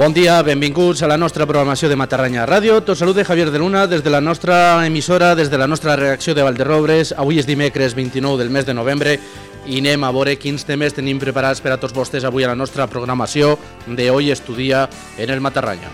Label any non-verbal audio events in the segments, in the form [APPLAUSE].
Bon dia, benvinguts a la nostra programació de Matarranya Ràdio. Tot salut de Javier de Luna des de la nostra emissora, des de la nostra reacció de Valderrobres. Avui és dimecres 29 del mes de novembre i anem a veure quins temes tenim preparats per a tots vostès avui a la nostra programació de Hoy Estudia en el Matarranya.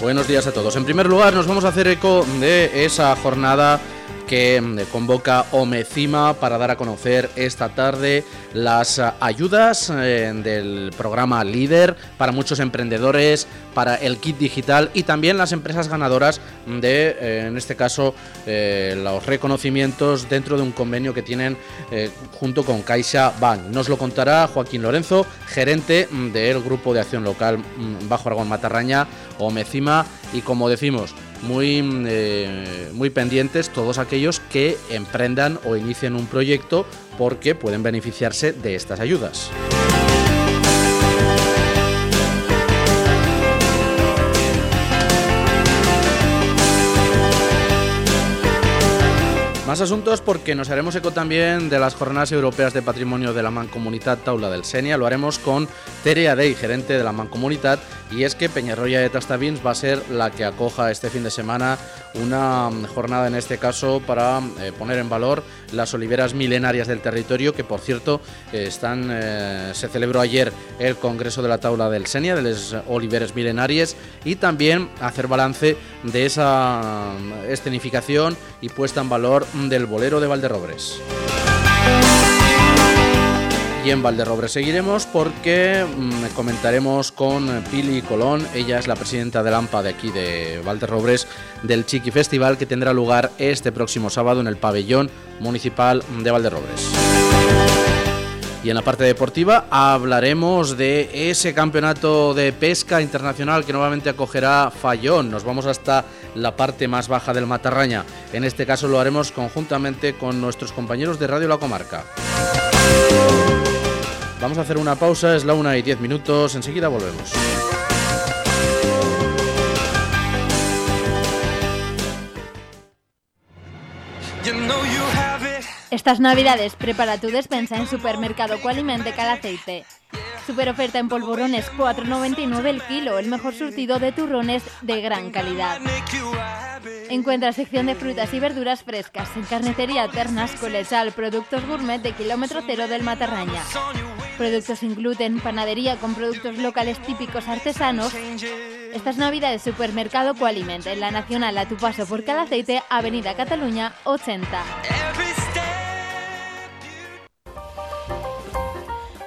Buenos días a todos. En primer lugar, nos vamos a hacer eco de esa jornada que mm, convoca Omecima para dar a conocer esta tarde las eh, ayudas eh, del programa Líder para muchos emprendedores, para el kit digital y también las empresas ganadoras de, eh, en este caso, los reconocimientos dentro de un convenio que tienen junto con Caixa Bank. Nos lo contará Joaquín Lorenzo, gerente mm, del Grupo de Acción Local mm, Bajo Aragón Matarraña, Omecima, y como decimos, muy, eh, muy pendientes todos aquellos que emprendan o inicien un proyecto porque pueden beneficiarse de estas ayudas. Más asuntos porque nos haremos eco también de las Jornadas Europeas de Patrimonio de la Mancomunitat Taula del Senia. Lo haremos con Tere Adey, gerente de la Mancomunitat, y es que Peñarroya de Tastavins va a ser la que acoja este fin de semana una jornada en este caso para eh, poner en valor las oliveras milenarias del territorio que por cierto eh, están eh, se celebró ayer el Congreso de la Taula del Senia de las oliveras milenarias y también hacer balance de esa escenificación y puesta en valor del bolero de Valderrobres. Y en Valderrobres seguiremos porque mm, comentaremos con Pili Colón, ella es la presidenta del AMPA de aquí de Valderrobres, del Chiqui Festival que tendrá lugar este próximo sábado en el pabellón municipal de Valderrobres. Y en la parte deportiva hablaremos de ese campeonato de pesca internacional que nuevamente acogerá Fallón. Nos vamos hasta la parte más baja del Matarraña. En este caso lo haremos conjuntamente con nuestros compañeros de Radio La Comarca. Vamos a hacer una pausa, es la una y diez minutos, enseguida volvemos. Estas navidades prepara tu despensa en Supermercado Qualiment de Calaceite. Super oferta en polvorones 4,99 el kilo, el mejor surtido de turrones de gran calidad. Encuentra sección de frutas y verduras frescas en carnicería Ternas Colechal, productos gourmet de kilómetro cero del Matarraña. Productos sin gluten, panadería con productos locales típicos artesanos. Estas navidades Supermercado Qualiment en la Nacional a tu paso por Calaceite, Avenida Cataluña 80.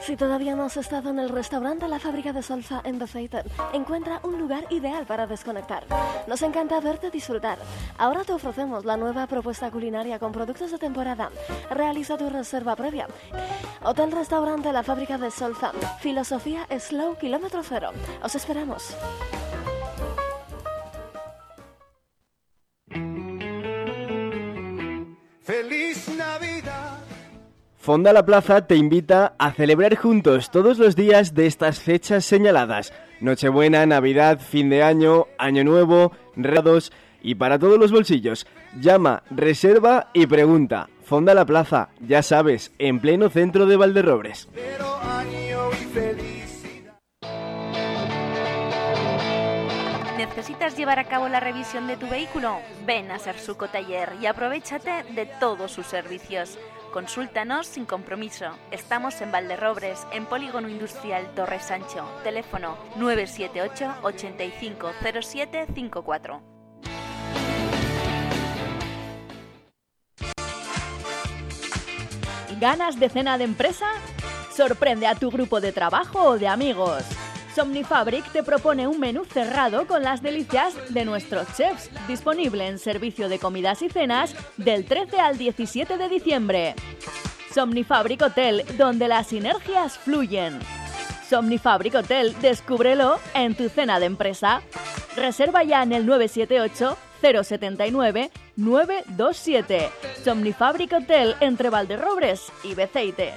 Si todavía no has estado en el restaurante La Fábrica de Solfa en Bethesda, encuentra un lugar ideal para desconectar. Nos encanta verte disfrutar. Ahora te ofrecemos la nueva propuesta culinaria con productos de temporada. Realiza tu reserva previa. Hotel Restaurante La Fábrica de Solfa. Filosofía Slow Kilómetro Cero. Os esperamos. Fonda La Plaza te invita a celebrar juntos todos los días de estas fechas señaladas. Nochebuena, Navidad, fin de año, Año Nuevo, regados y para todos los bolsillos. Llama, reserva y pregunta. Fonda La Plaza, ya sabes, en pleno centro de Valderrobres. ¿Necesitas llevar a cabo la revisión de tu vehículo? Ven a Sersuco Taller y aprovechate de todos sus servicios. Consúltanos sin compromiso. Estamos en Valderrobres, en Polígono Industrial Torre Sancho. Teléfono 978 850754. ¿Ganas de cena de empresa? Sorprende a tu grupo de trabajo o de amigos. Somnifabric te propone un menú cerrado con las delicias de nuestros chefs, disponible en servicio de comidas y cenas del 13 al 17 de diciembre. Somnifabric Hotel, donde las sinergias fluyen. Somnifabric Hotel, descúbrelo en tu cena de empresa. Reserva ya en el 978 079 927. Somnifabric Hotel entre Valderrobres y Beceite.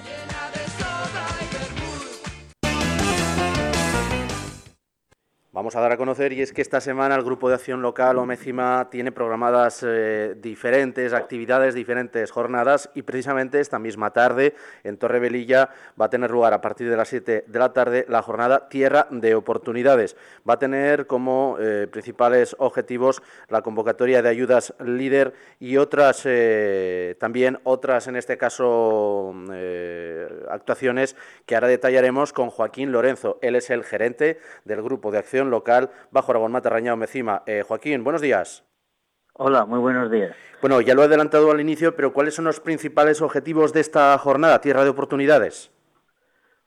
Vamos a dar a conocer y es que esta semana el Grupo de Acción Local Omecima tiene programadas eh, diferentes actividades, diferentes jornadas y precisamente esta misma tarde en Torre Velilla va a tener lugar a partir de las 7 de la tarde la jornada Tierra de Oportunidades. Va a tener como eh, principales objetivos la convocatoria de ayudas líder y otras eh, también otras en este caso actuaciones que ahora detallaremos con Joaquín Lorenzo. Él es el gerente del Grupo de Acción local bajo Aragón Matarraña Mecima. Eh, Joaquín, buenos días. Hola, muy buenos días. Bueno, ya lo he adelantado al inicio, pero ¿cuáles son los principales objetivos de esta jornada, Tierra de Oportunidades?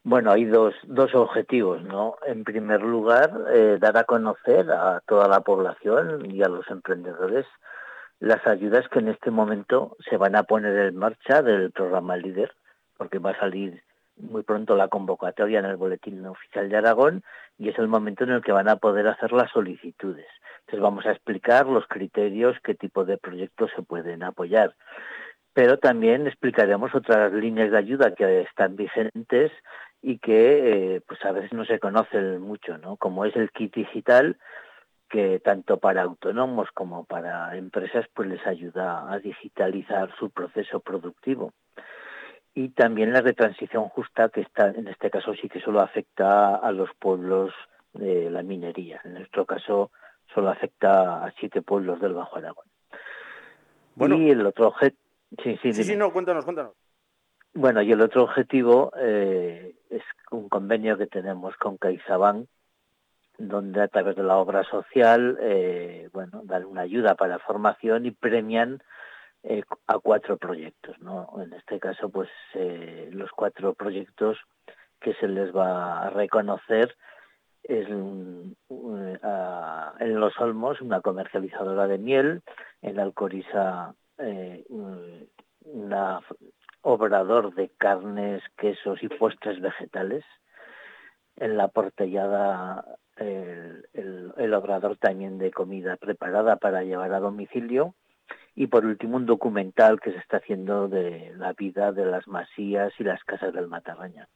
Bueno, hay dos, dos objetivos, ¿no? En primer lugar, eh, dar a conocer a toda la población y a los emprendedores las ayudas que en este momento se van a poner en marcha del programa Líder, porque va a salir muy pronto la convocatoria en el Boletín Oficial de Aragón y es el momento en el que van a poder hacer las solicitudes. Entonces vamos a explicar los criterios, qué tipo de proyectos se pueden apoyar. Pero también explicaremos otras líneas de ayuda que están vigentes y que eh, pues a veces no se conocen mucho, ¿no? Como es el kit digital, que tanto para autónomos como para empresas pues les ayuda a digitalizar su proceso productivo y también la retransición justa que está en este caso sí que solo afecta a los pueblos de la minería. En nuestro caso solo afecta a siete pueblos del Bajo Aragón. Bueno, y el otro objetivo... Sí, sí, sí, no, cuéntanos, cuéntanos. Bueno, y el otro objetivo eh, es un convenio que tenemos con CaixaBank, donde a través de la obra social, eh, bueno, dan una ayuda para formación y premian eh, a cuatro proyectos, ¿no? En este caso, pues eh, los cuatro proyectos que se les va a reconocer es en Los Olmos una comercializadora de miel, en Alcoriza eh, un obrador de carnes, quesos y postres vegetales, en la portellada el, el obrador también de comida preparada para llevar a domicilio y por último un documental que se está haciendo de la vida de las masías y las casas del Matarraña.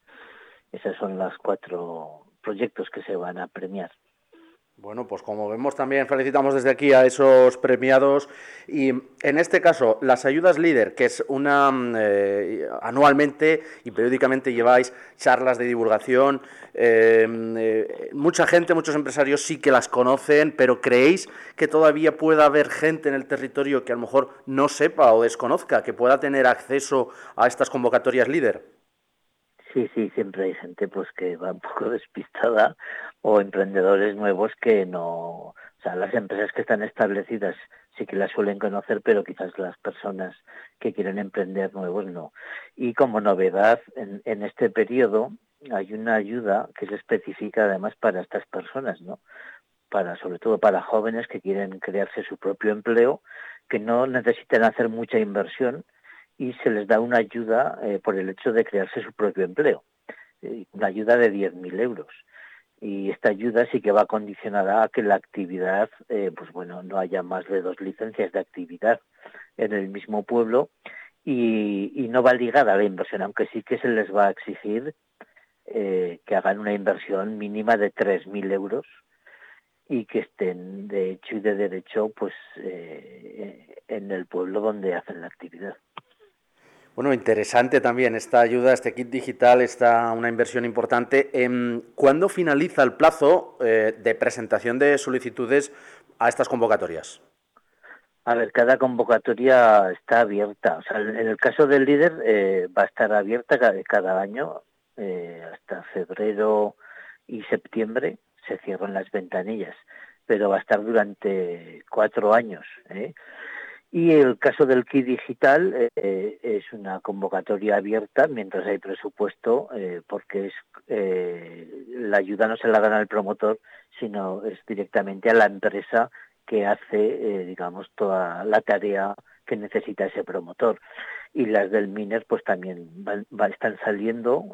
Esos son los cuatro proyectos que se van a premiar. Bueno, pues como vemos también felicitamos desde aquí a esos premiados y en este caso las ayudas líder, que es una mm, eh, anualmente y periódicamente lleváis charlas de divulgación, em, eh, mucha gente, muchos empresarios sí que las conocen, pero creéis que todavía pueda haber gente en el territorio que a lo mejor no sepa o desconozca, que pueda tener acceso a estas convocatorias líder. Sí, sí, siempre hay gente pues que va un poco [LAUGHS] despistada o emprendedores nuevos que no, o sea, las empresas que están establecidas sí que las suelen conocer, pero quizás las personas que quieren emprender nuevos no. Y como novedad, en, en este periodo hay una ayuda que es específica además para estas personas, ¿no? Para, sobre todo para jóvenes que quieren crearse su propio empleo, que no necesitan hacer mucha inversión y se les da una ayuda eh, por el hecho de crearse su propio empleo, eh, una ayuda de 10.000 euros y esta ayuda sí que va condicionada a que la actividad, eh, pues bueno, no haya más de dos licencias de actividad en el mismo pueblo y, no va ligada a la inversión, aunque sí que se les va a exigir que hagan una inversión mínima de 3.000 euros y que estén de hecho y de derecho pues en el pueblo donde hacen la actividad. Bueno, interesante también esta ayuda, este kit digital, esta una inversión importante. Em, ¿Cuándo finaliza el plazo eh, de presentación de solicitudes a estas convocatorias? A ver, cada convocatoria está abierta. En el caso del líder eh, va a estar abierta cada, año eh, hasta febrero y septiembre se cierran las ventanillas, pero va a estar durante cuatro años. Y el caso del kit digital eh, eh, es una convocatoria abierta mientras hay presupuesto, eh, porque es la ayuda no se la dan al promotor, sino es directamente a la empresa que hace, digamos, toda la tarea que necesita ese promotor. Y las del MINER, pues también están saliendo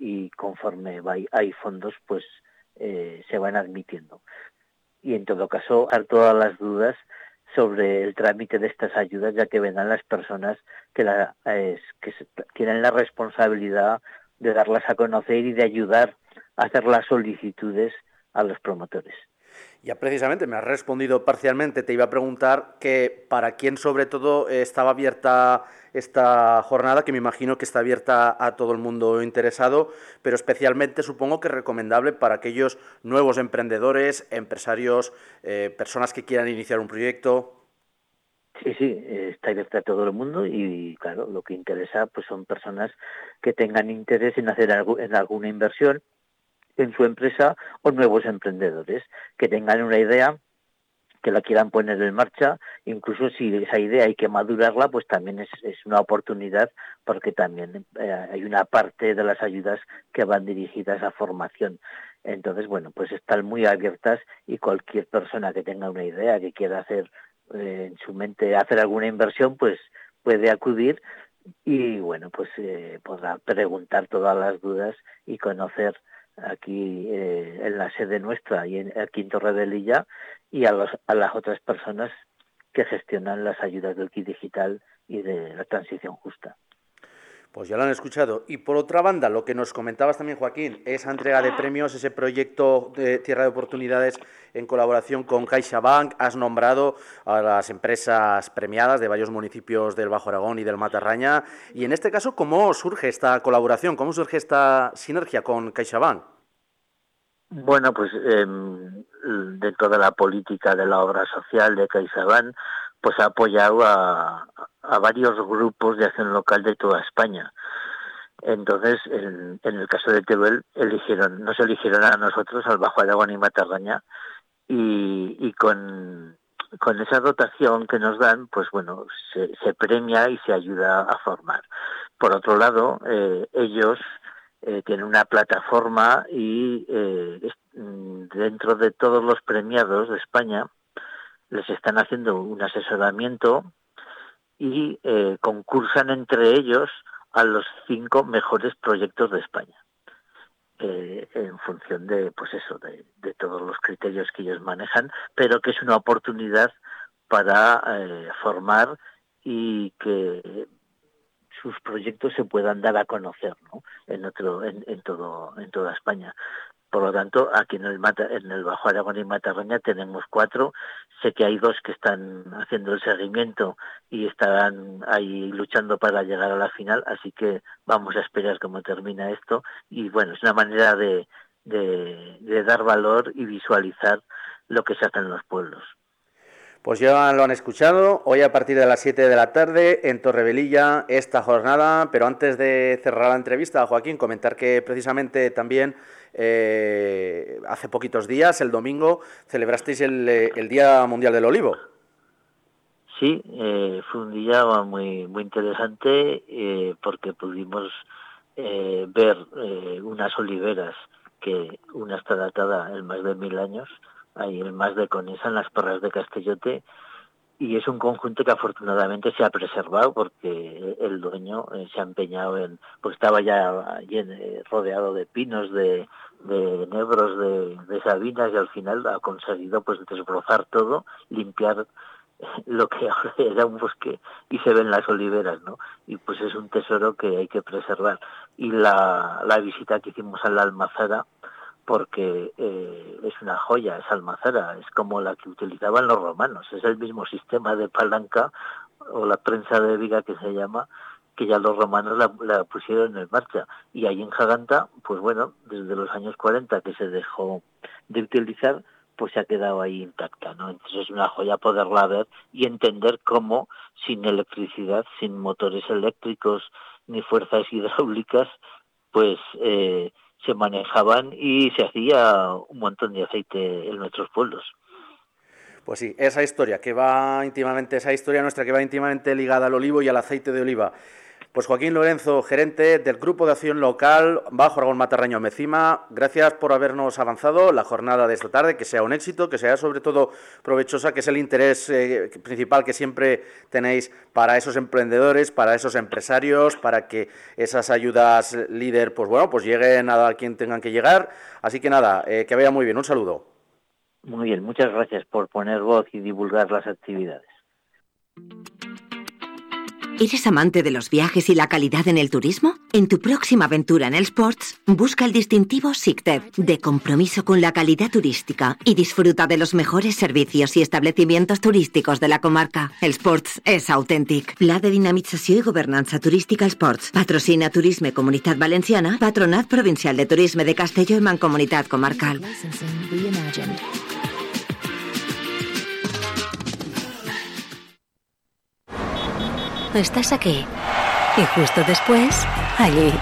y conforme hay fondos, pues se van admitiendo. Y en todo caso, a todas las dudas, sobre el trámite de estas ayudas, ya que vendrán las personas que, la, tienen la responsabilidad de darlas a conocer y de ayudar a hacer las solicitudes a los promotores. Ya precisamente me has respondido parcialmente. Te iba a preguntar que para quién sobre todo estaba abierta esta jornada, que me imagino que está abierta a todo el mundo interesado, pero especialmente supongo que recomendable para aquellos nuevos emprendedores, empresarios, eh, personas que quieran iniciar un proyecto. Sí, sí, está abierta a todo el mundo y claro, lo que interesa pues son personas que tengan interés en hacer algo, en alguna inversión en su empresa o nuevos emprendedores que tengan una idea que la quieran poner en marcha, incluso si esa idea hay que madurarla, pues también es, una oportunidad porque también eh, hay una parte de las ayudas que van dirigidas a formación. Entonces, bueno, pues están muy abiertas y cualquier persona que tenga una idea, que quiera hacer eh, en su mente hacer alguna inversión, pues puede acudir y bueno, pues eh, podrá preguntar todas las dudas y conocer aquí eh, en la sede nuestra y en el Quinto Redelilla y a, los, a las otras personas que gestionan las ayudas del kit digital y de la transición justa. Pues ya lo han escuchado. Y por otra banda, lo que nos comentabas también, Joaquín, esa entrega de premios, ese proyecto de Tierra de Oportunidades en colaboración con CaixaBank. Has nombrado a las empresas premiadas de varios municipios del Bajo Aragón y del Matarraña. Y en este caso, ¿cómo surge esta colaboración? ¿Cómo surge esta sinergia con CaixaBank? Bueno, pues eh, dentro de la política de la obra social de CaixaBank, pues ha apoyado a, a varios grupos de acción local de toda España. Entonces, en, el caso de Teruel, eligieron, nos eligieron a nosotros, al Bajo Aragón y Matarraña, y, con, con esa dotación que nos dan, pues bueno, se, premia y se ayuda a formar. Por otro lado, eh, ellos eh, tienen una plataforma y eh, dentro de todos los premiados de España les están haciendo un asesoramiento y eh, concursan entre ellos a los cinco mejores proyectos de España. Eh, en función de pues eso de, todos los criterios que ellos manejan pero que es una oportunidad para eh, formar y que sus proyectos se puedan dar a conocer en todo en toda España por lo tanto, aquí en el, Mata, en el Bajo Aragón y Matarraña tenemos cuatro. Sé que hay dos que están haciendo el seguimiento y estarán ahí luchando para llegar a la final, así que vamos a esperar cómo termina esto. Y bueno, es una manera de, de, de dar valor y visualizar lo que se hace en los pueblos. Pues ya lo han escuchado, hoy a partir de las 7 de la tarde en Torrebelilla esta jornada, pero antes de cerrar la entrevista, Joaquín, comentar que precisamente también eh, hace poquitos días, el domingo, celebrasteis el, el Día Mundial del Olivo. Sí, eh, fue un día muy, muy interesante eh, porque pudimos eh, ver eh, unas oliveras que una está datada en más de mil años hay el más de Conesa en las Perras de Castellote y es un conjunto que afortunadamente se ha preservado porque el dueño eh, se ha empeñado en pues estaba ya eh, rodeado de pinos de, de nebros de, de sabinas y al final ha conseguido pues desbrozar todo limpiar lo que [LAUGHS] era un bosque y se ven las oliveras, ¿no? Y pues es un tesoro que hay que preservar. Y la, la visita que hicimos a la almazara, porque eh, es una joya, es almazara, es como la que utilizaban los romanos, es el mismo sistema de palanca o la prensa de viga que se llama, que ya los romanos la, pusieron en marcha. Y ahí en Jaganta, pues bueno, desde los años 40 que se dejó de utilizar, pues se ha quedado ahí intacta. Entonces es una joya poderla ver y entender cómo sin electricidad, sin motores eléctricos ni fuerzas [LAUGHS] hidráulicas, pues eh, se manejaban y se hacía un montón de aceite en nuestros pueblos. Pues sí, esa historia que va íntimamente, esa historia nuestra que va íntimamente ligada al olivo y al aceite de oliva. Pues Joaquín Lorenzo, gerente del Grupo de Acción Local Bajo Aragón Matarraño Mecima, gracias por habernos avanzado la jornada de esta tarde, que sea un éxito, que sea sobre todo provechosa, que es el interés eh, principal que siempre tenéis para esos emprendedores, para esos empresarios, para que esas ayudas líder, pues bueno, pues lleguen a quien tengan que llegar. Así que nada, eh, que vaya muy bien, un saludo. Muy bien, muchas gracias por poner voz y divulgar las actividades. ¿Eres amante de los viajes y la calidad en el turismo? En tu próxima aventura en el Sports, busca el distintivo SICTEP, de compromiso con la calidad turística, y disfruta de los mejores servicios y establecimientos turísticos de la comarca. El Sports és autèntic. Pla de dinamització i governança turística Sports. Patrocina Turisme Comunitat Valenciana, Patronat Provincial de Turisme de Castelló i Mancomunitat Comarcal. Estás aquí. Y justo después, allí.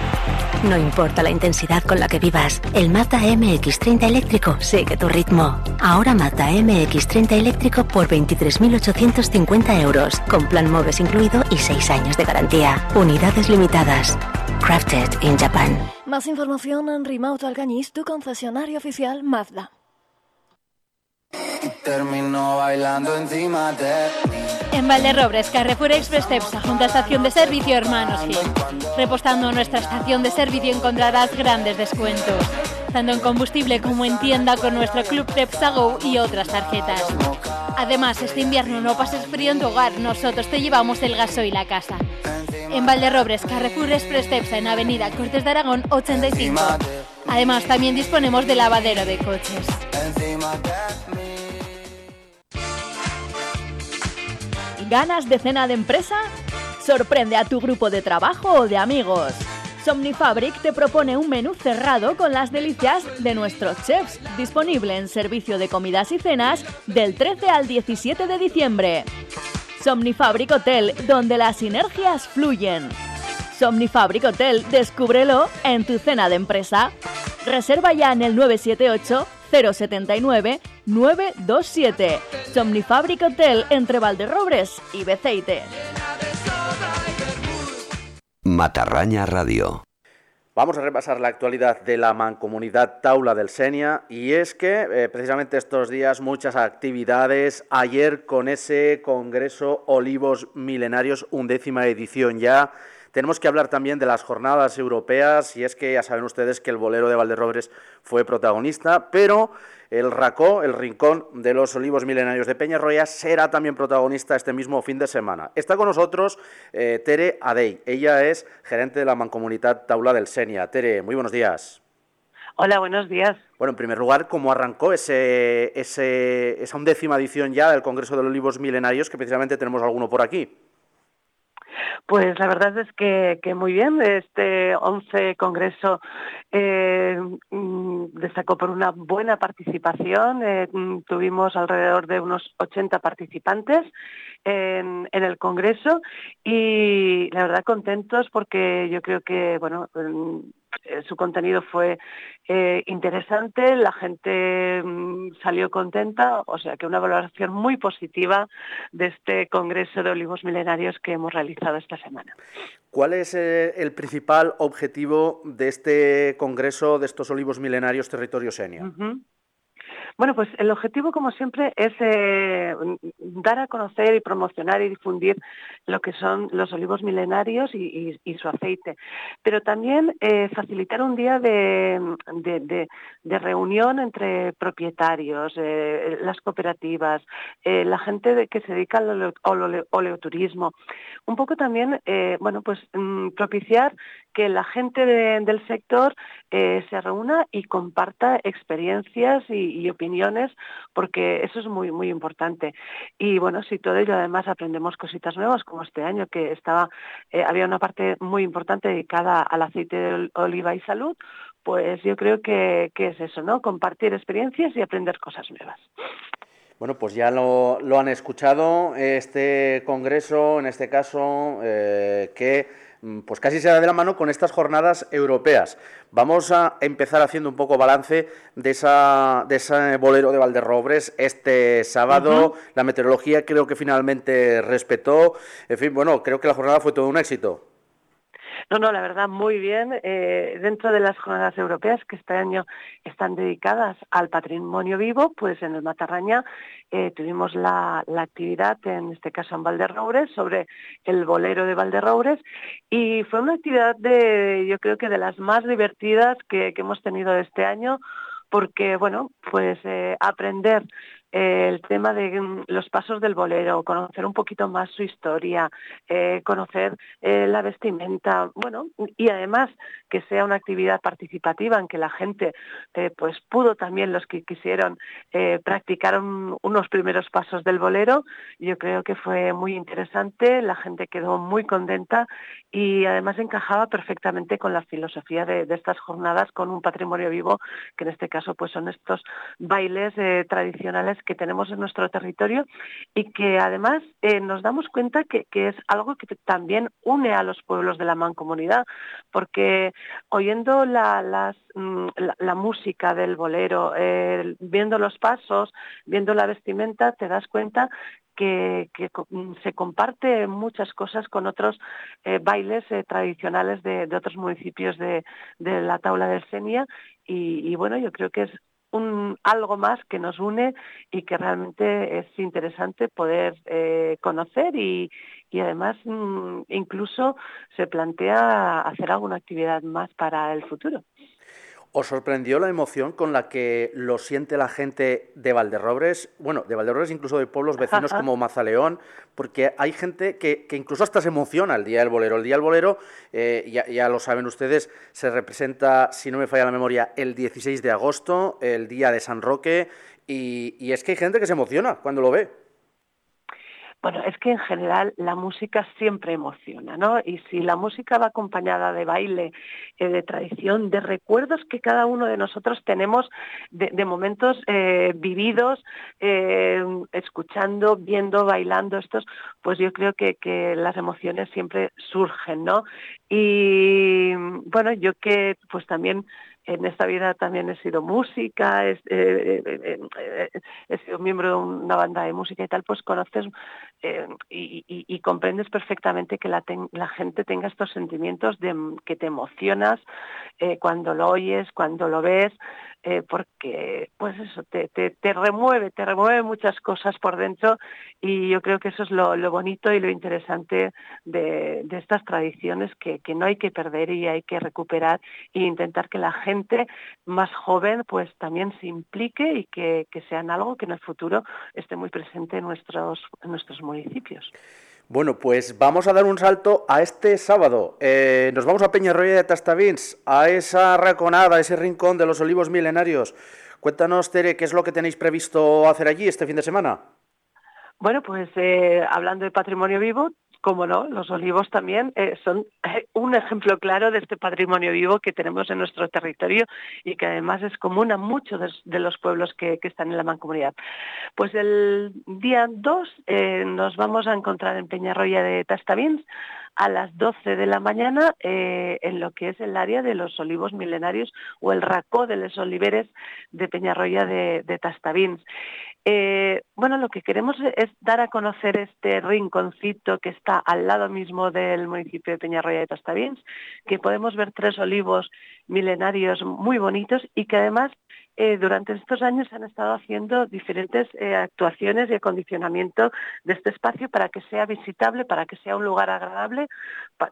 No importa la intensidad con la que vivas, el Mazda MX30 eléctrico sigue tu ritmo. Ahora Mazda MX30 eléctrico por 23.850 euros, con plan MOVES incluido y 6 años de garantía. Unidades limitadas. Crafted in Japan. Más información en Rimauto Alcañiz, tu concesionario oficial Mazda. Termino bailando encima de En Valderrobres, Carrefour Express Cepsa, junto a estación de servicio Hermanos Gil. Repostando nuestra estación de servicio encontrarás grandes descuentos, tanto en combustible como en tienda con nuestro Club Cepsa Go y otras tarjetas. Además, este invierno no pases frío en tu hogar, nosotros te llevamos el gasoil a casa. En Valderrobres, Carrefour Express Cepsa, en Avenida Cortes de Aragón 85. Además, también disponemos de lavadero de coches. ¿Ganas de cena de empresa? Sorprende a tu grupo de trabajo o de amigos. Somnifabric te propone un menú cerrado con las delicias de nuestros chefs, disponible en servicio de comidas y cenas del 13 al 17 de diciembre. Somnifabric Hotel, donde las sinergias fluyen. Somnifabric Hotel, descúbrelo en tu cena de empresa. Reserva ya en el 978 079 927. Somnifabric Hotel entre Valderrobres y Beceite. Matarraña Radio. Vamos a repasar la actualidad de la mancomunidad Taula del Senia y es que eh, precisamente estos días muchas actividades, ayer con ese Congreso Olivos Milenarios, undécima edición ya, tenemos que hablar también de las jornadas europeas y es que ya saben ustedes que el bolero de Valderrobres fue protagonista, pero el RACO, el Rincón de los Olivos Milenarios de Peñarroya, será también protagonista este mismo fin de semana. Está con nosotros eh, Tere Adey. Ella es gerente de la Mancomunidad Taula del Senia. Tere, muy buenos días. Hola, buenos días. Bueno, en primer lugar, ¿cómo arrancó ese, ese, esa undécima edición ya del Congreso de los Olivos Milenarios, que precisamente tenemos alguno por aquí? Pues la verdad es que, que muy bien. Este 11 Congreso eh, mm, destacó por una buena participación. Eh, mm, tuvimos alrededor de unos 80 participantes en, en, el Congreso y la verdad contentos porque yo creo que, bueno, mm, su contenido fue eh, interesante, la gente mm, salió contenta, o sea que una valoración muy positiva de este Congreso de Olivos Milenarios que hemos realizado esta semana. ¿Cuál es eh, el principal objetivo de este Congreso de estos Olivos Milenarios Territorio Senia? Uh -huh. Bueno, pues el objetivo, como siempre, es eh, dar a conocer y promocionar y difundir lo que son los olivos milenarios y, su aceite, pero también eh, facilitar un día de, reunión entre propietarios, eh, las cooperativas, la gente que se dedica al ole, oleoturismo. Un poco también, bueno, pues mm, propiciar que la gente del sector se reúna y comparta experiencias y opiniones, porque eso es muy, muy importante. Y bueno, si todo ello además aprendemos cositas nuevas, como este año, que estaba, eh, había una parte muy importante dedicada al aceite de oliva y salud, pues yo creo que, que es eso, ¿no? Compartir experiencias y aprender cosas nuevas. Bueno, pues ya lo, lo, han escuchado, este congreso, en este caso, eh, que pues casi se da de la mano con estas jornadas europeas. Vamos a empezar haciendo un poco balance de, esa, de ese bolero de Valderrobres este sábado. Uh -huh. La meteorología creo que finalmente respetó. En fin, bueno, creo que la jornada fue todo un éxito. No, no, la verdad, muy bien. Eh, dentro de las jornadas europeas que este año están dedicadas al patrimonio vivo, pues en el Matarraña eh, tuvimos la, la, actividad, en este caso en Valderrobres, sobre el bolero de Valderrobres, y fue una actividad de, yo creo que de las más divertidas que, hemos tenido este año, porque, bueno, pues eh, aprender el tema de mm, los pasos del bolero, conocer un poquito más su historia, eh, conocer eh, la vestimenta, bueno, y además que sea una actividad participativa en que la gente pues pudo también los que quisieron practicar unos primeros pasos del bolero. Yo creo que fue muy interesante, la gente quedó muy contenta y además encajaba perfectamente con la filosofía de, de estas jornadas, con un patrimonio vivo, que en este caso pues son estos bailes tradicionales que tenemos en nuestro territorio y que además eh, nos damos cuenta que, es algo que también une a los pueblos de la mancomunidad, porque oyendo la, mm, música del bolero, viendo los pasos, viendo la vestimenta, te das cuenta que, mm, se comparte muchas cosas con otros eh, bailes eh, tradicionales de, otros municipios de, la tabla del Senia. Y, bueno, yo creo que es un, algo más que nos une y que realmente es interesante poder eh, conocer y, y además mm, incluso se plantea hacer alguna actividad más para el futuro. ¿Os sorprendió la emoción con la que lo siente la gente de Valderrobres? Bueno, de Valderrobres, incluso de pueblos vecinos como [LAUGHS] Mazaleón, porque hay gente que, incluso hasta se emociona el Día del Bolero. El Día del Bolero, eh, ya, lo saben ustedes, se representa, si no me falla la memoria, el 16 de agosto, el Día de San Roque, y es que hay gente que se emociona cuando lo ve. Bueno, es que en general la música siempre emociona, ¿no? Y si la música va acompañada de baile, eh, de tradición, de recuerdos que cada uno de nosotros tenemos de, momentos eh, vividos, eh, escuchando, viendo, bailando estos, pues yo creo que, que las emociones siempre surgen, ¿no? Y bueno, yo que pues también en esta vida también he sido música, he, sido miembro de una banda de música y tal, pues conoces y, comprendes perfectamente que la, gente tenga estos sentimientos de que te emocionas cuando lo oyes, cuando lo ves, eh, porque pues eso te, te, remueve, te remueve muchas cosas por dentro y yo creo que eso es lo, bonito y lo interesante de, estas tradiciones que, no hay que perder y hay que recuperar e intentar que la gente más joven pues también se implique y que, que sean algo que en el futuro esté muy presente en nuestros, en nuestros municipios. Bueno, pues vamos a dar un salto a este sábado. Eh, nos vamos a Peñarroya de Tastavins, a esa raconada, a ese rincón de los olivos milenarios. Cuéntanos, Tere, ¿qué es lo que tenéis previsto hacer allí este fin de semana? Bueno, pues eh, hablando de patrimonio vivo, como no, los olivos también eh, son eh, un ejemplo claro de este patrimonio vivo que tenemos en nuestro territorio y que además es común a muchos de, los pueblos que, están en la mancomunidad. Pues el día 2 eh, nos vamos a encontrar en Peñarroya de Tastavins a las 12 de la mañana en lo que es el área de los olivos milenarios o el racó de los oliveres de Peñarroya de, de Tastavins. Eh, bueno, lo que queremos es dar a conocer este rinconcito que está al lado mismo del municipio de Peñarroya de Tastavins, que podemos ver tres olivos milenarios muy bonitos y que además eh, durante estos años han estado haciendo diferentes eh, actuaciones y acondicionamiento de este espacio para que sea visitable, para que sea un lugar agradable,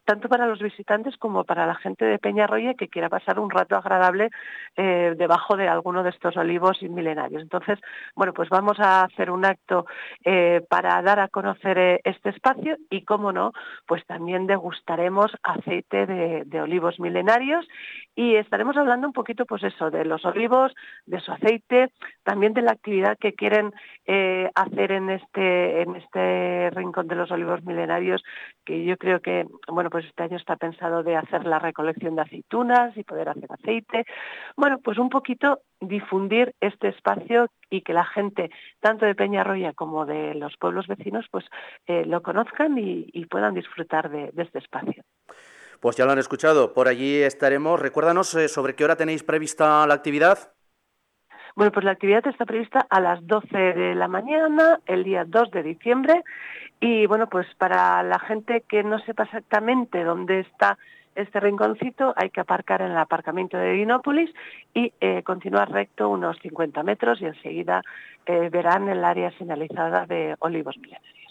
tanto para los visitantes como para la gente de Peñarroya que quiera pasar un rato agradable eh, debajo de alguno de estos olivos milenarios. Entonces, bueno, pues vamos a hacer un acto para dar a conocer este espacio y, como no, pues también degustaremos aceite de, de olivos milenarios y estaremos hablando un poquito, pues eso, de los olivos, de su aceite, también de la actividad que quieren eh, hacer en este, en este rincón de los olivos milenarios, que yo creo que, bueno, pues este año está pensado de hacer la recolección de aceitunas y poder hacer aceite. Bueno, pues un poquito difundir este espacio y que la gente, tanto de Peñarroya como de los pueblos vecinos, pues eh, lo conozcan y, puedan disfrutar de, este espacio. Pues ya lo han escuchado, por allí estaremos. Recuérdanos eh, sobre qué hora tenéis prevista la actividad. Bueno, pues la actividad está prevista a las 12 de la mañana, el día 2 de diciembre, y bueno, pues para la gente que no sepa exactamente dónde está este rinconcito, hay que aparcar en el aparcamiento de Dinópolis y eh, continuar recto unos 50 metros y enseguida eh, verán el área señalizada de Olivos Milenarios.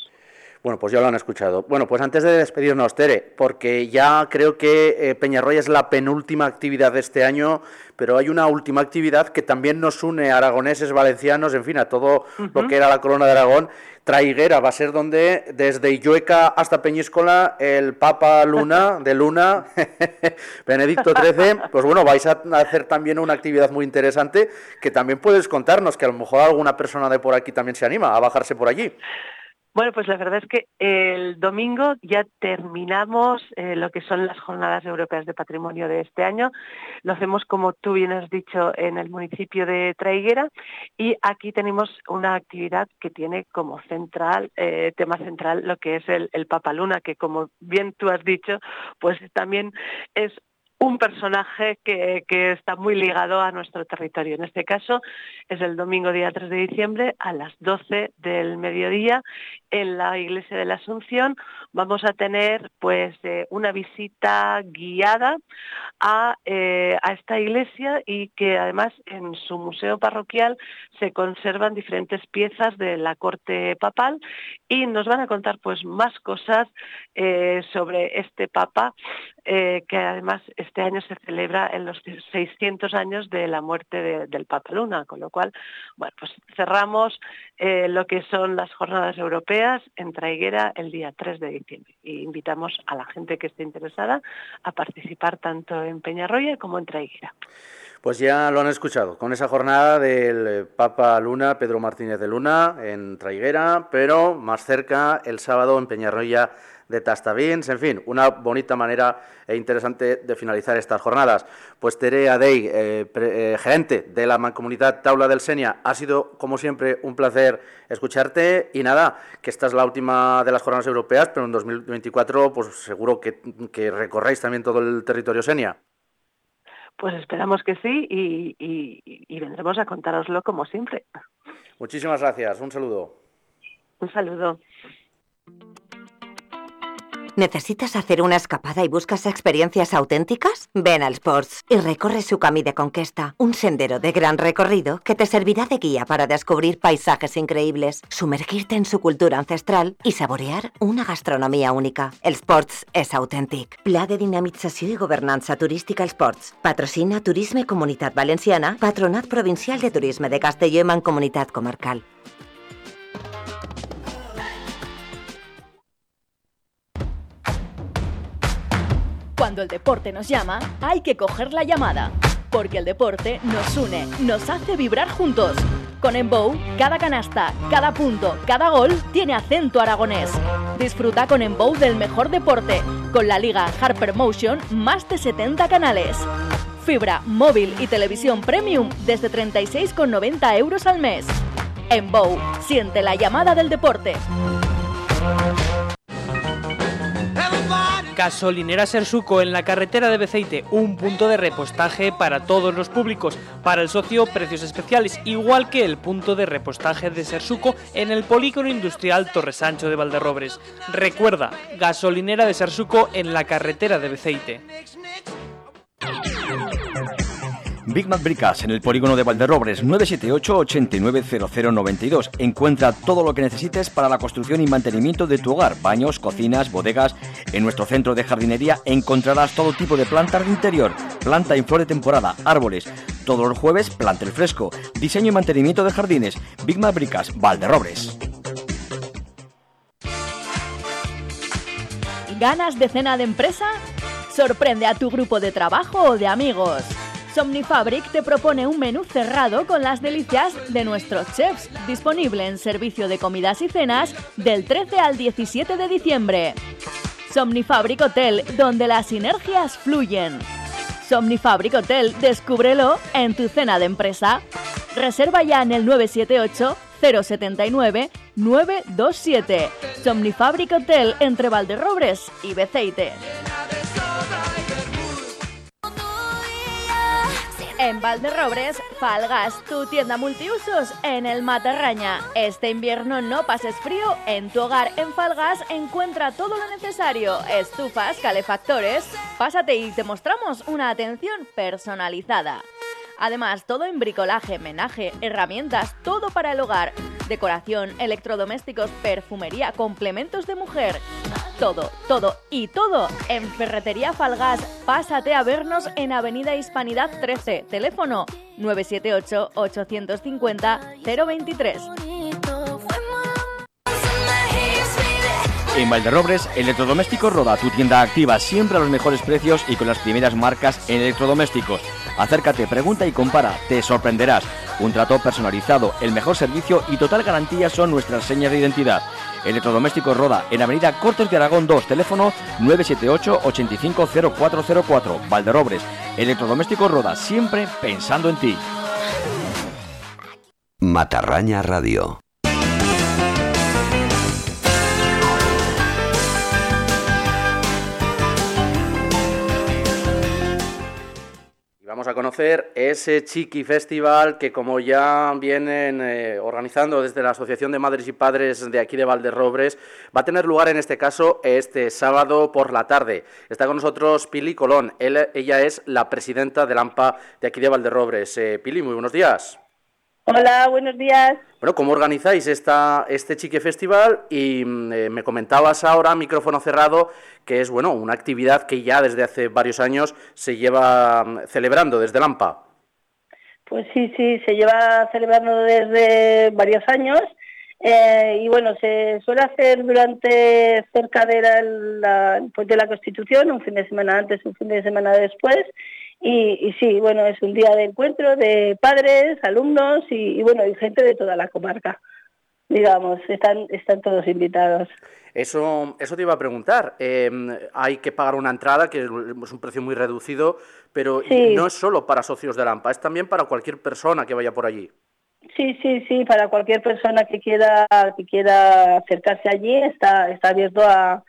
Bueno, pues ya lo han escuchado. Bueno, pues antes de despedirnos, Tere, porque ya creo que eh, Peñarroya es la penúltima actividad de este año, pero hay una última actividad que también nos une a aragoneses, valencianos, en fin, a todo lo que era la corona de Aragón. Traiguera va a ser donde desde Illueca hasta Peñíscola el Papa Luna de Luna, [LAUGHS] Benedicto XIII, pues bueno, vais a hacer también una actividad muy interesante que también puedes contarnos, que a lo mejor alguna persona de por aquí también se anima a bajarse por allí. Bueno, pues la verdad es que el domingo ya terminamos eh, lo que son las jornadas europeas de patrimonio de este año. Lo hacemos, como tú bien has dicho, en el municipio de Traiguera y aquí tenemos una actividad que tiene como central, eh, tema central, lo que es el, el Papaluna, que como bien tú has dicho, pues también es un personaje que, está muy ligado a nuestro territorio. En este caso es el domingo día 3 de diciembre a las 12 del mediodía en la iglesia de la Asunción. Vamos a tener pues eh, una visita guiada a, eh, a esta iglesia y que además en su museo parroquial se conservan diferentes piezas de la corte papal y nos van a contar pues más cosas eh, sobre este papa que además este año se celebra en los 600 años de la muerte del Papa Luna, con lo cual, bueno, pues cerramos eh, lo que son las jornadas europeas en Traiguera el día 3 de diciembre y invitamos a la gente que esté interesada a participar tanto en Peñarroya como en Traiguera. Pues ya lo han escuchado, con esa jornada del Papa Luna, Pedro Martínez de Luna, en Traiguera, pero más cerca el sábado en Peñarroya de Tastavins, en fin, una bonita manera e interesante de finalizar estas jornadas. Pues Tere Adey, eh, eh, gerente de la Mancomunidad Taula del Senia, ha sido como siempre un placer escucharte y nada, que esta es la última de las jornadas europeas, pero en 2024 pues seguro que, que recorréis también todo el territorio Senia. Pues esperamos que sí y, y vendremos a contároslo como siempre. Muchísimas gracias, un saludo. Un saludo. ¿Necesitas hacer una escapada y buscas experiencias auténticas? Ven al Sports y recorre su camino de conquista, un sendero de gran recorrido que te servirá de guía para descubrir paisajes increíbles, sumergirte en su cultura ancestral y saborear una gastronomía única. El Sports es auténtic. Pla de dinamització i governança turística Sports. Patrocina Turisme Comunitat Valenciana, Patronat Provincial de Turisme de Castelló i Comarcal. Cuando el deporte nos llama, hay que coger la llamada. Porque el deporte nos une, nos hace vibrar juntos. Con Embow, cada canasta, cada punto, cada gol tiene acento aragonés. Disfruta con Embow del mejor deporte, con la liga Harper Motion, más de 70 canales. Fibra, móvil y televisión premium desde 36,90 euros al mes. Embow, siente la llamada del deporte. Gasolinera Sersuco en la carretera de Beceite, un punto de repostaje para todos los públicos. Para el socio, precios especiales, igual que el punto de repostaje de Sersuco en el polígono industrial Torresancho de Valderrobres. Recuerda, gasolinera de Sersuco en la carretera de Beceite. Big Mac Bricas en el polígono de Valderrobres 978-890092. Encuentra todo lo que necesites para la construcción y mantenimiento de tu hogar, baños, cocinas, bodegas. En nuestro centro de jardinería encontrarás todo tipo de plantas de interior, planta en flor de temporada, árboles. Todos los jueves, planta el fresco, diseño y mantenimiento de jardines. Big Mac Bricas, Valderrobres. ¿Ganas de cena de empresa? Sorprende a tu grupo de trabajo o de amigos. Somnifabric te propone un menú cerrado con las delicias de nuestros chefs, disponible en servicio de comidas y cenas del 13 al 17 de diciembre. Somnifabric Hotel, donde las sinergias fluyen. Somnifabric Hotel, descúbrelo en tu cena de empresa. Reserva ya en el 978 079 927. Somnifabric Hotel entre Valderrobres y Beceite. En Valderrobres, Falgas, tu tienda multiusos en el Matarraña. Este invierno no pases frío, en tu hogar en Falgas encuentra todo lo necesario, estufas, calefactores. Pásate y te mostramos una atención personalizada. Además, todo en bricolaje, menaje, herramientas, todo para el hogar. Decoración, electrodomésticos, perfumería, complementos de mujer. Todo, todo y todo en Ferretería Falgas. Pásate a vernos en Avenida Hispanidad 13. Teléfono 978 850 023. En Valderrobres, Electrodomésticos Roda, tu tienda activa siempre a los mejores precios y con las primeras marcas en electrodomésticos. Acércate, pregunta y compara, te sorprenderás. Un trato personalizado, el mejor servicio y total garantía son nuestras señas de identidad. Electrodomésticos Roda, en Avenida Cortes de Aragón 2, teléfono 978 850404, Valderrobres. Electrodomésticos Roda, siempre pensando en ti. Matarraña Radio. Vamos a conocer ese Chiqui Festival que como ya vienen eh, organizando desde la Asociación de Madres y Padres de aquí de Valderrobres, va a tener lugar en este caso este sábado por la tarde. Está con nosotros Pili Colón, ella es la presidenta del AMPA de aquí de Valderrobres. Eh, Pili, muy buenos días. Hola, buenos días. Bueno, ¿cómo organizáis esta, este Chique Festival? Y mm, eh, me comentabas ahora, micrófono cerrado, que es bueno una actividad que ya desde hace varios años se lleva mm, celebrando desde Lampa. Pues sí, sí, se lleva celebrando desde varios años. Eh, y bueno, se suele hacer durante cerca de la, de la Constitución, un fin de semana antes, un fin de semana después, y, sí, bueno, es un día de encuentro de padres, alumnos y, bueno, y gente de toda la comarca. Digamos, están, están todos invitados. Eso, eso te iba a preguntar. Em, hay que pagar una entrada, que es un precio muy reducido, pero no es solo para socios de Lampa, es también para cualquier persona que vaya por allí. Sí, sí, sí, para cualquier persona que quiera, que quiera acercarse allí, está, está abierto a,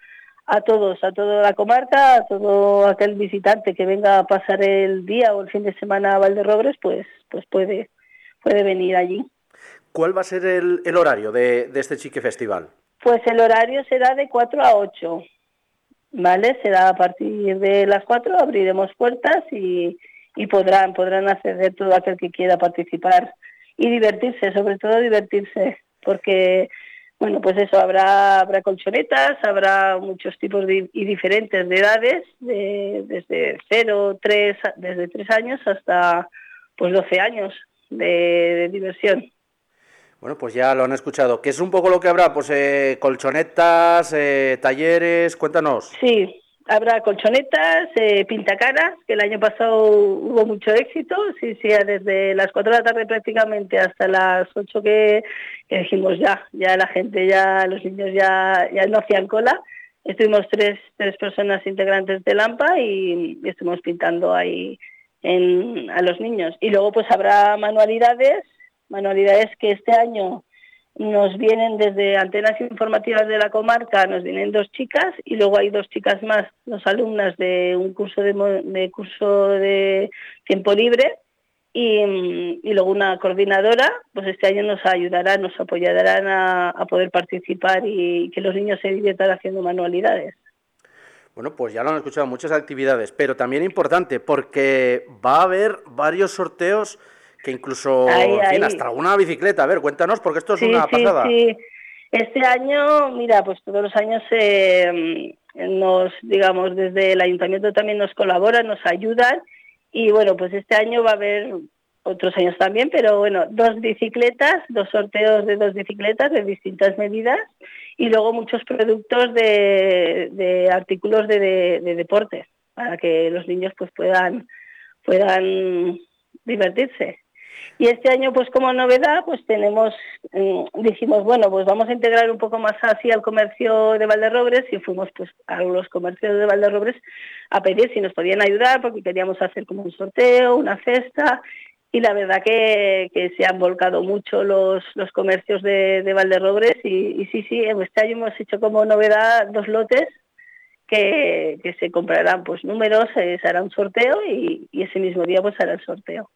a todos, a toda la comarca, a todo aquel visitante que venga a pasar el día o el fin de semana a Valderrobres, pues, pues puede, puede venir allí. ¿Cuál va a ser el, horario de, este Chique Festival? Pues el horario será de 4 a 8, ¿vale? Será a partir de las 4, abriremos puertas y, y podrán, podrán acceder todo aquel que quiera participar y divertirse, sobre todo divertirse, porque bueno, pues eso, habrá, habrá colchonetas, habrá muchos tipos y diferentes de edades, desde 0, 3, desde 3 años hasta pues 12 años de, diversión. Bueno, pues ya lo han escuchado. ¿Qué es un poco lo que habrá? Pues eh, colchonetas, eh, talleres, cuéntanos. Sí, Habrá colchonetas, eh, pintacaras, que el año pasado hubo mucho éxito, sí, sí, desde las 4 de la tarde prácticamente hasta las 8 que, dijimos ya, ya la gente, ya los niños ya, ya no hacían cola. Estuvimos tres, tres personas integrantes de Lampa y, estuvimos pintando ahí en, a los niños. Y luego pues habrá manualidades, manualidades que este año nos vienen desde antenas informativas de la comarca, nos vienen dos chicas y luego hay dos chicas más, dos alumnas de un curso de, curso de tiempo libre y, luego una coordinadora, pues este año nos ayudará, nos apoyarán a, a poder participar y que los niños se diviertan haciendo manualidades. Bueno, pues ya lo han escuchado, muchas actividades, pero también importante porque va a haber varios sorteos que incluso hasta una bicicleta. A ver, cuéntanos, porque esto es una pasada. Sí. Este año, mira, pues todos los años eh, nos, digamos, desde el ayuntamiento también nos colaboran, nos ayudan y bueno, pues este año va a haber otros años también, pero bueno, dos bicicletas, dos sorteos de dos bicicletas de distintas medidas y luego muchos productos de, artículos de, de, deporte para que los niños pues puedan puedan divertirse. Y este año, pues como novedad, pues tenemos, mm, dijimos, bueno, pues vamos a integrar un poco más así al comercio de Valderrobres y fuimos pues a los comercios de Valderrobres a pedir si nos podían ayudar porque queríamos hacer como un sorteo, una cesta y la verdad que, se han volcado mucho los, los comercios de, de Valderrobres y, sí, sí, este año hemos hecho como novedad dos lotes que, que se comprarán pues números, se hará un sorteo y, y ese mismo día pues hará el sorteo.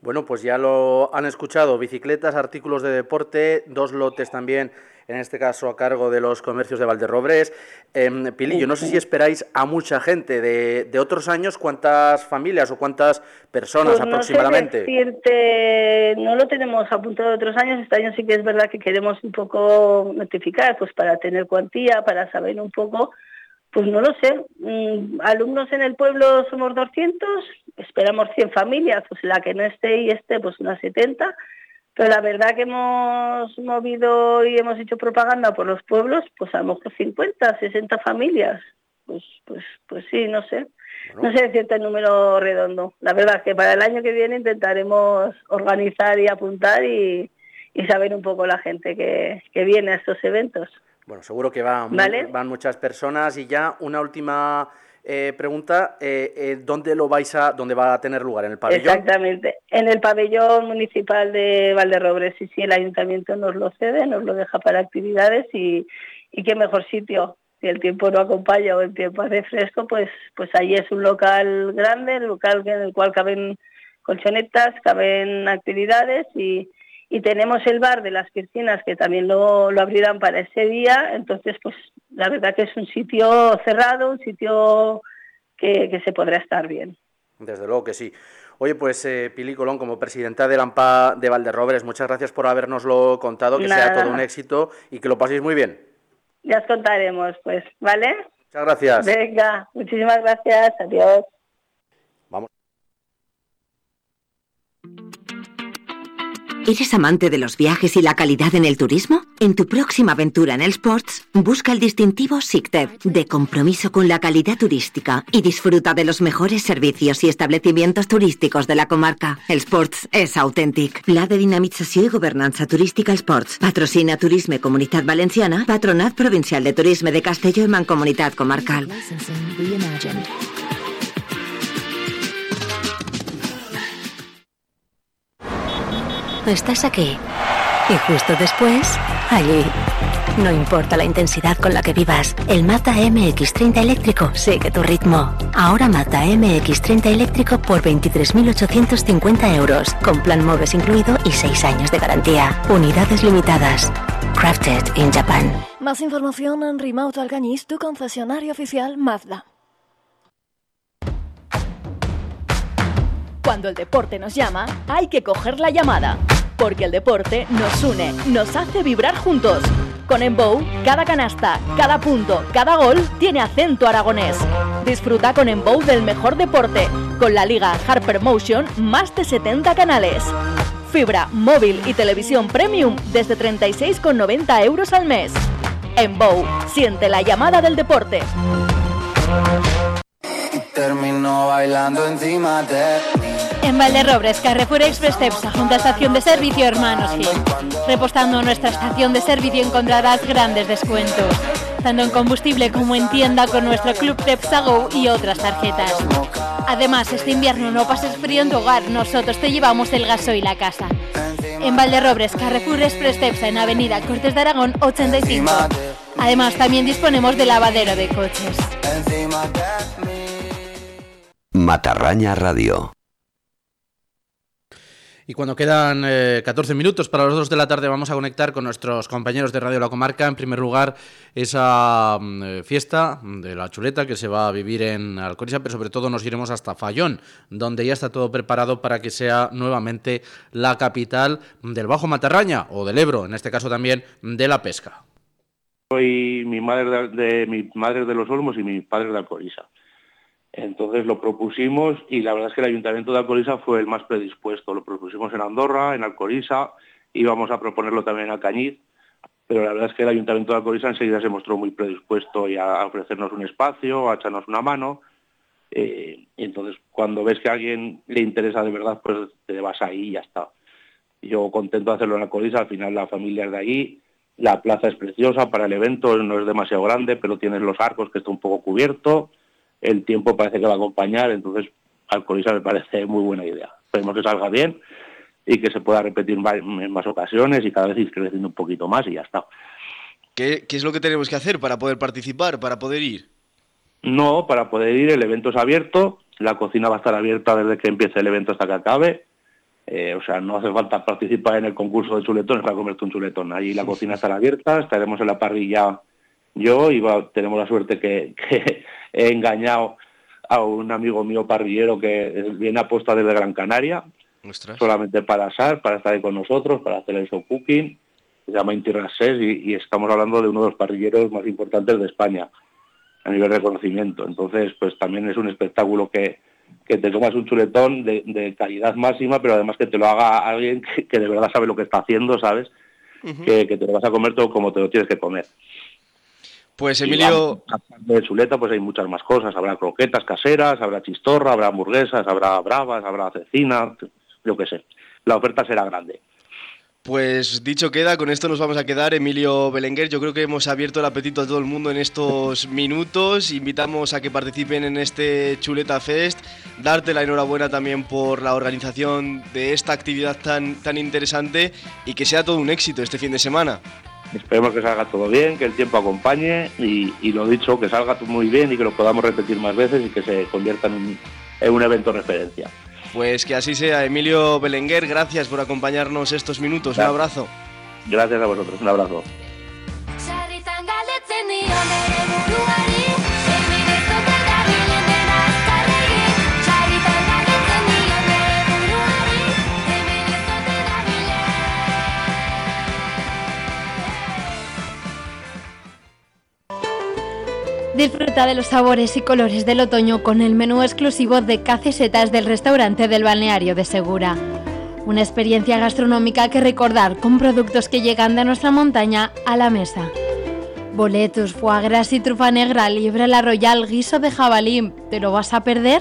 Bueno, pues ya lo han escuchado, bicicletas, artículos de deporte, dos lotes también, en este caso a cargo de los comercios de Valderrobres. Eh, Pilillo, no sé si esperáis a mucha gente de, de otros años, ¿cuántas familias o cuántas personas Pues aproximadamente? No, sé decirte, no lo tenemos apuntado de otros años, este año sí que es verdad que queremos un poco notificar, pues para tener cuantía, para saber un poco, pues no lo sé, mm, alumnos en el pueblo somos 200, esperamos 100 familias, pues la que no esté y esté, pues unas 70, pero la verdad que hemos movido y hemos hecho propaganda por los pueblos, pues a lo mejor 50, 60 familias, pues, pues, pues sí, no sé. No sé decirte el número redondo. La verdad que para el año que viene intentaremos organizar y apuntar y, y saber un poco la gente que, que viene a estos eventos. Bueno, seguro que van, Vale. van muchas personas y ya una última eh, pregunta, eh, eh, ¿dónde lo vais a, dónde va a tener lugar? ¿En el pabellón? Exactamente. En el pabellón municipal de Valderrobres, y si el ayuntamiento nos lo cede, nos lo deja para actividades y, y qué mejor sitio. Si el tiempo no acompaña o el tiempo hace fresco, pues, pues allí es un local grande, el local en el cual caben colchonetas, caben actividades y, y tenemos el bar de las piscinas que también lo, lo abrirán para ese día. Entonces, pues la verdad que es un sitio cerrado, un sitio que, que se podrá estar bien. Desde luego que sí. Oye, pues eh, Pili Colón, como presidenta del AMPA de Valderrobres, muchas gracias por habernoslo contado, que sea todo un éxito y que lo paséis muy bien. Ya os contaremos, pues, ¿vale? Muchas gracias. Venga, muchísimas gracias, adiós. ¿Eres amante de los viajes y la calidad en el turismo? En tu próxima aventura en el Sports, busca el distintivo SICTEP de compromiso con la calidad turística y disfruta de los mejores servicios y establecimientos turísticos de la comarca. El Sports és autèntic. Pla de dinamització i governança turística Sports. Patrocina Turisme Comunitat Valenciana, Patronat Provincial de Turisme de Castelló i Mancomunitat Comarcal. Estás aquí. Y justo después, allí. No importa la intensidad con la que vivas, el Mazda MX30 eléctrico sigue tu ritmo. Ahora Mazda MX30 eléctrico por 23.850 euros, con plan MOVES incluido y 6 años de garantía. Unidades limitadas. Crafted in Japan. Más información en Rimauto Alcañiz, tu concesionario oficial Mazda. Cuando el deporte nos llama, hay que coger la llamada. Porque el deporte nos une, nos hace vibrar juntos. Con Embow, cada canasta, cada punto, cada gol tiene acento aragonés. Disfruta con Embow del mejor deporte, con la liga Harper Motion, más de 70 canales. Fibra, móvil y televisión premium desde 36,90 euros al mes. Embow, siente la llamada del deporte. Termino bailando encima de En Valderrobres, Carrefour Express Cepsa, junto a estación de servicio Hermanos Gil. Repostando en nuestra estación de servicio encontrarás grandes descuentos, tanto en combustible como en tienda con nuestro Club Cepsa Go y otras tarjetas. Además, este invierno no pases frío en tu hogar, nosotros te llevamos el gasoil a casa. En Valderrobres, Carrefour Express Cepsa, en Avenida Cortes de Aragón 85. Además, también disponemos de lavadero de coches. Matarraña Radio. Y cuando quedan eh, 14 minutos para las 2 de la tarde vamos a conectar con nuestros compañeros de Radio La Comarca. En primer lugar, esa mm, eh, fiesta de la chuleta que se va a vivir en Alcoriza, pero sobre todo nos iremos hasta Fallón, donde ya está todo preparado para que sea nuevamente la capital del Bajo Matarraña, o del Ebro, en este caso también de la pesca. Soy mi madre de, mi madre de los Olmos y mi padre de Alcoriza. Entonces lo propusimos y la verdad es que el Ayuntamiento de Alcoriza fue el más predispuesto. Lo propusimos en Andorra, en Alcoriza, íbamos a proponerlo también a Cañiz, pero la verdad es que el Ayuntamiento de Alcoriza enseguida se mostró muy predispuesto y a ofrecernos un espacio, a echarnos una mano. Eh, entonces cuando ves que a alguien le interesa de verdad, pues te vas ahí y ya está. Yo contento de hacerlo en Alcoriza, al final la familia es de allí, la plaza es preciosa para el evento, no es demasiado grande, pero tienes los arcos que está un poco cubierto, el tiempo parece que va a acompañar, entonces Alcoriza me parece muy buena idea. Esperemos que salga bien y que se pueda repetir en más ocasiones y cada vez ir creciendo un poquito más y ya está. ¿Qué, qué es lo que tenemos que hacer para poder participar, para poder ir? No, para poder ir el evento es abierto, la cocina va a estar abierta desde que empiece el evento hasta que acabe. Eh, o sea, no hace falta participar en el concurso de chuletones para comerte un chuletón. Allí la cocina estará abierta, estaremos en la parrilla yo y tenemos la suerte que, [LAUGHS] he engañado a un amigo mío parrillero que viene a posta desde Gran Canaria, solamente para asar, para estar ahí con nosotros, para hacer el show cooking. Se llama Inti y, y estamos hablando de uno de los parrilleros más importantes de España a nivel de conocimiento. Entonces, pues también es un espectáculo que, que te tomas un chuletón de, calidad máxima, pero además que te lo haga alguien que, de verdad sabe lo que está haciendo, ¿sabes? que, te lo vas a comer todo como te lo tienes que comer. Pues Emilio... de chuleta pues hay muchas más cosas, habrá croquetas caseras, habrá chistorra, habrá hamburguesas, habrá bravas, habrá cecina, yo qué sé. La oferta será grande. Pues dicho queda, con esto nos vamos a quedar. Emilio Belenguer, yo creo que hemos abierto el apetito a todo el mundo en estos [LAUGHS] minutos. Invitamos a que participen en este Chuleta Fest. Darte la enhorabuena también por la organización de esta actividad tan, tan interesante y que sea todo un éxito este fin de semana. Esperemos que salga todo bien, que el tiempo acompañe y, lo dicho, que salga muy bien y que lo podamos repetir más veces y que se convierta en un evento referencia. Pues que así sea. Emilio Belenguer, gracias por acompañarnos estos minutos. Un abrazo. Gracias a vosotros. Un abrazo. Disfruta de los sabores y colores del otoño con el menú exclusivo de cacesetas del restaurante del balneario de Segura. Una experiencia gastronómica que recordar con productos que llegan de nuestra montaña a la mesa. Boletos, foie gras y trufa negra, libre la royal, guiso de jabalí. ¿Te lo vas a perder?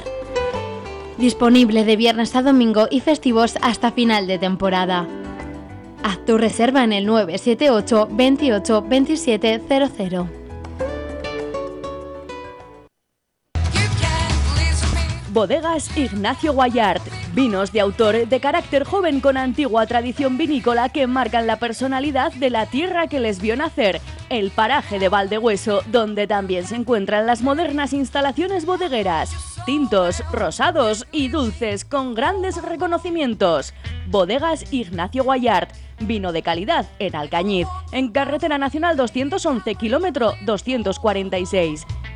Disponible de viernes a domingo y festivos hasta final de temporada. Haz tu reserva en el 978 28 27 00. Bodegas Ignacio Guayart. Vinos de autor de carácter joven con antigua tradición vinícola que marcan la personalidad de la tierra que les vio nacer, el paraje de Valdehueso, donde también se encuentran las modernas instalaciones bodegueras, tintos, rosados y dulces con grandes reconocimientos. Bodegas Ignacio Guayart. Vino de calidad en Alcañiz, en Carretera Nacional 211, kilómetro 246.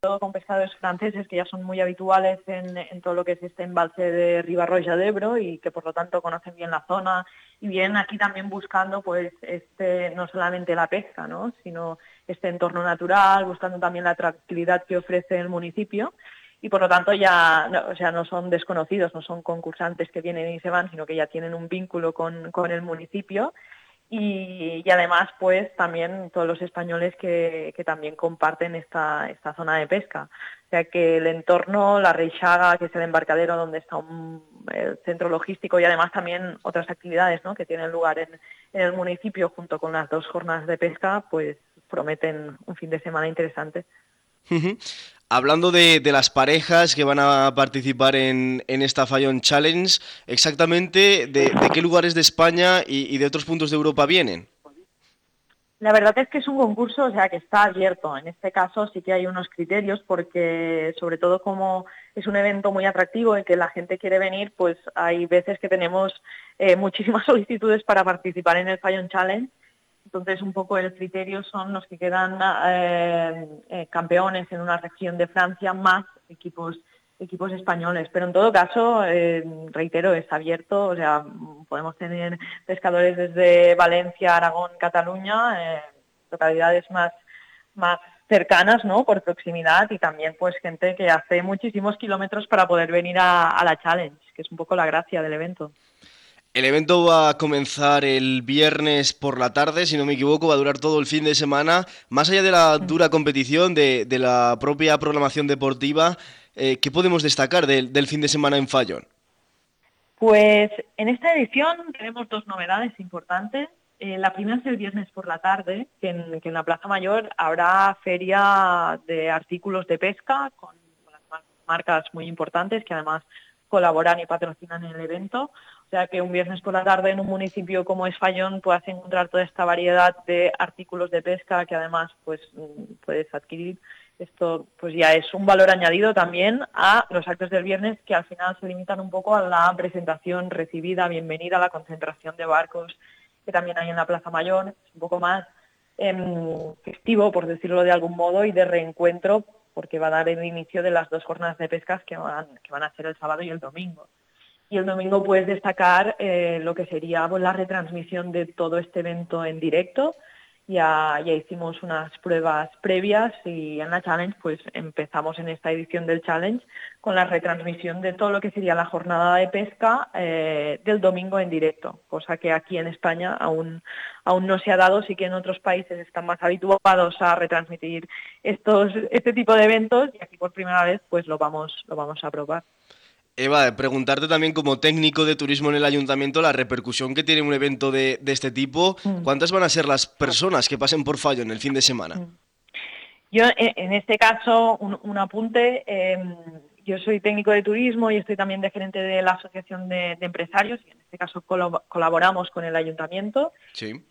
bodegasignacioguyart.com. con pescadores franceses que ya son muy habituales en, todo lo que es este embalse de Ribarroya de Ebro y que por lo tanto conocen bien la zona y vienen aquí también buscando pues este no solamente la pesca, ¿no? sino este entorno natural, buscando también la tranquilidad que ofrece el municipio y por lo tanto ya no, o sea, no son desconocidos, no son concursantes que vienen y se van, sino que ya tienen un vínculo con, el municipio y, además pues también todos los españoles que, también comparten esta, esta zona de pesca. O sea que el entorno, la Reixaga, que es el embarcadero donde está un, el centro logístico y además también otras actividades ¿no? que tienen lugar en, en el municipio junto con las dos jornadas de pesca, pues prometen un fin de semana interesante. Hablando de, las parejas que van a participar en, esta Fallon Challenge, exactamente de, qué lugares de España y, de otros puntos de Europa vienen. La verdad es que es un concurso, o sea, que está abierto. En este caso sí que hay unos criterios porque, sobre todo como es un evento muy atractivo en que la gente quiere venir, pues hay veces que tenemos eh, muchísimas [LAUGHS] solicitudes para participar en el Fallon Challenge entonces, un poco el criterio son los que quedan eh, eh, campeones en una región de Francia más equipos equipos españoles. Pero en todo caso, eh, reitero, es abierto, o sea, podemos tener pescadores desde Valencia, Aragón, Cataluña, localidades más, más cercanas, ¿no? Por proximidad y también pues gente que hace muchísimos kilómetros para poder venir a la challenge, que es un poco la gracia del evento. El evento va a comenzar el viernes por la tarde, si no me equivoco, va a durar todo el fin de semana. Más allá de la dura competición, de, la propia programación deportiva, eh, ¿qué podemos destacar del, fin de semana en Fallon? Pues en esta edición tenemos dos novedades importantes. Eh, la primera es el viernes por la tarde, que en, que en, la Plaza Mayor habrá feria de artículos de pesca con, con las marcas muy importantes que además colaboran y patrocinan el evento. O sea que un viernes por la tarde en un municipio como es Fallón puedes encontrar toda esta variedad de artículos de pesca que además pues mm, puedes adquirir. Esto pues ya es un valor añadido también a los actos del viernes que al final se limitan un poco a la presentación recibida, bienvenida, a la concentración de barcos que también hay en la Plaza Mayor, es un poco más em, festivo, por decirlo de algún modo, y de reencuentro, porque va a dar el inicio de las dos jornadas de pescas que van, que van a ser el sábado y el domingo. Y el domingo puedes destacar eh, lo que sería pues, la retransmisión de todo este evento en directo, ya, ya hicimos unas pruebas previas y en la Challenge pues empezamos en esta edición del Challenge con la retransmisión de todo lo que sería la jornada de pesca eh, del domingo en directo, cosa que aquí en España aún, aún no se ha dado, sí que en otros países están más habituados a retransmitir estos, este tipo de eventos y aquí por primera vez pues lo vamos, lo vamos a probar. Eva, preguntarte también como técnico de turismo en el ayuntamiento la repercusión que tiene un evento de, este tipo. Mm. ¿Cuántas van a ser las personas que pasen por fallo en el fin de semana? Mm. Yo, e, en este caso, un, apunte. Em, yo soy técnico de turismo y estoy también de gerente de la Asociación de, Empresarios y en este caso colaboramos con el ayuntamiento.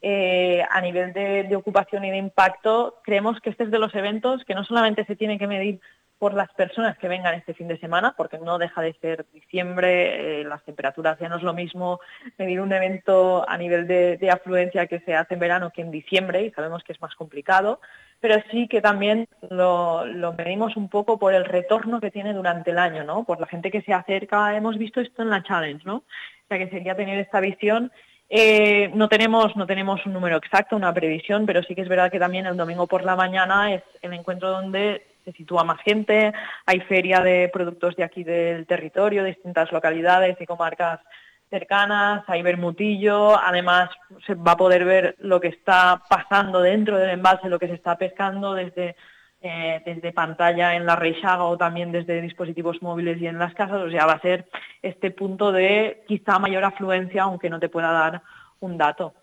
Eh, a nivel de, ocupación y de impacto, creemos que este es de los eventos que no solamente se tiene que medir por las personas que vengan este fin de semana, porque no deja de ser diciembre, eh, las temperaturas ya no es lo mismo medir un evento a nivel de, afluencia que se hace en verano que en diciembre y sabemos que es más complicado, pero sí que también lo, medimos un poco por el retorno que tiene durante el año, ¿no? Por la gente que se acerca, hemos visto esto en la challenge, ¿no? O sea que sería tener esta visión eh, no tenemos no tenemos un número exacto, una previsión, pero sí que es verdad que también el domingo por la mañana es el encuentro donde se sitúa más gente, hay feria de productos de aquí del territorio, de distintas localidades y comarcas cercanas, hay bermutillo, además se va a poder ver lo que está pasando dentro del embalse, lo que se está pescando desde, eh, desde pantalla en la Reixaga o también desde dispositivos móviles y en las casas, o sea, va a ser este punto de quizá mayor afluencia, aunque no te pueda dar un dato.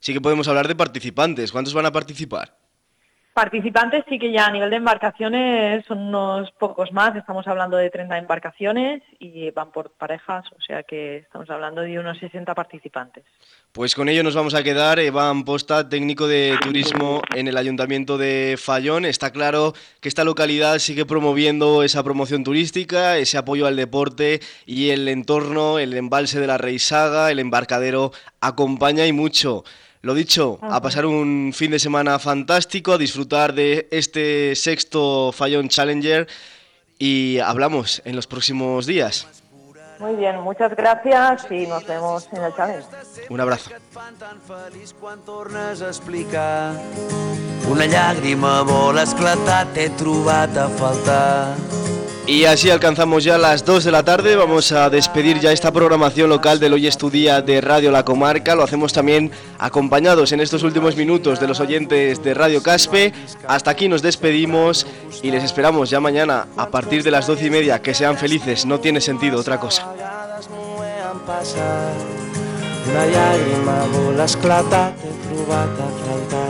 Sí que podemos hablar de participantes, ¿cuántos van a participar? Participantes sí que ya a nivel de embarcaciones son unos pocos más, estamos hablando de 30 embarcaciones y van por parejas, o sea que estamos hablando de unos 60 participantes. Pues con ello nos vamos a quedar. Iván Posta, técnico de turismo en el Ayuntamiento de Fallón. Está claro que esta localidad sigue promoviendo esa promoción turística, ese apoyo al deporte y el entorno, el embalse de la Reisaga, el embarcadero acompaña y mucho. Lo dicho, a pasar un fin de semana fantástico, a disfrutar de este sexto Fallon Challenger y hablamos en los próximos días. Muy bien, muchas gracias y nos vemos en el Challenge. Un abrazo. Una llàgrima vol esclatar, t'he trobat a faltar. Y así alcanzamos ya las 2 de la tarde, vamos a despedir ya esta programación local del Hoy Estudia de Radio La Comarca, lo hacemos también acompañados en estos últimos minutos de los oyentes de Radio Caspe, hasta aquí nos despedimos y les esperamos ya mañana a partir de las 12 y media, que sean felices, no tiene sentido otra cosa.